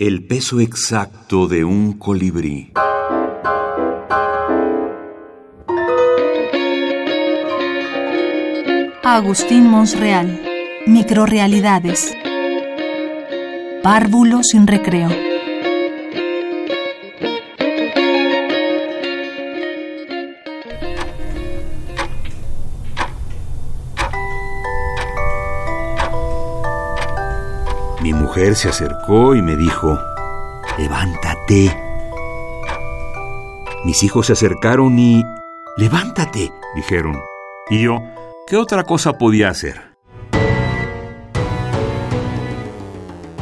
El peso exacto de un colibrí. Agustín Monsreal. Microrealidades. Párvulo sin recreo. Mi mujer se acercó y me dijo, levántate. Mis hijos se acercaron y, levántate, dijeron. Y yo, ¿qué otra cosa podía hacer?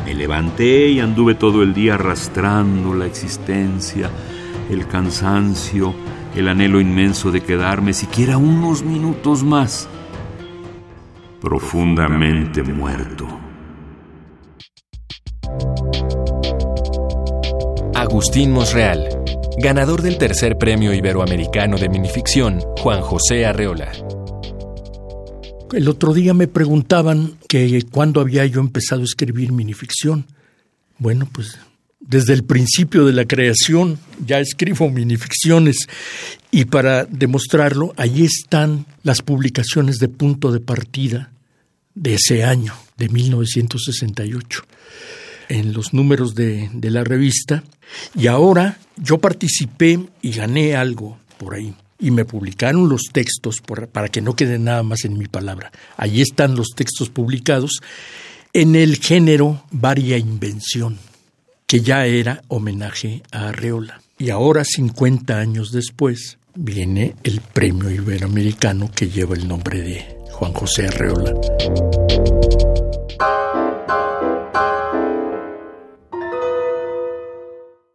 Me levanté y anduve todo el día arrastrando la existencia, el cansancio, el anhelo inmenso de quedarme siquiera unos minutos más, profundamente muerto. Agustín Mosreal, ganador del tercer premio iberoamericano de minificción, Juan José Arreola. El otro día me preguntaban que cuándo había yo empezado a escribir minificción. Bueno, pues desde el principio de la creación ya escribo minificciones y para demostrarlo, ahí están las publicaciones de punto de partida de ese año, de 1968 en los números de, la revista y ahora yo participé y gané algo por ahí y me publicaron los textos para que no quede nada más en mi palabra. Allí están los textos publicados en el género varia invención, que ya era homenaje a Arreola. Y ahora, 50 años después, viene el premio iberoamericano que lleva el nombre de Juan José Arreola.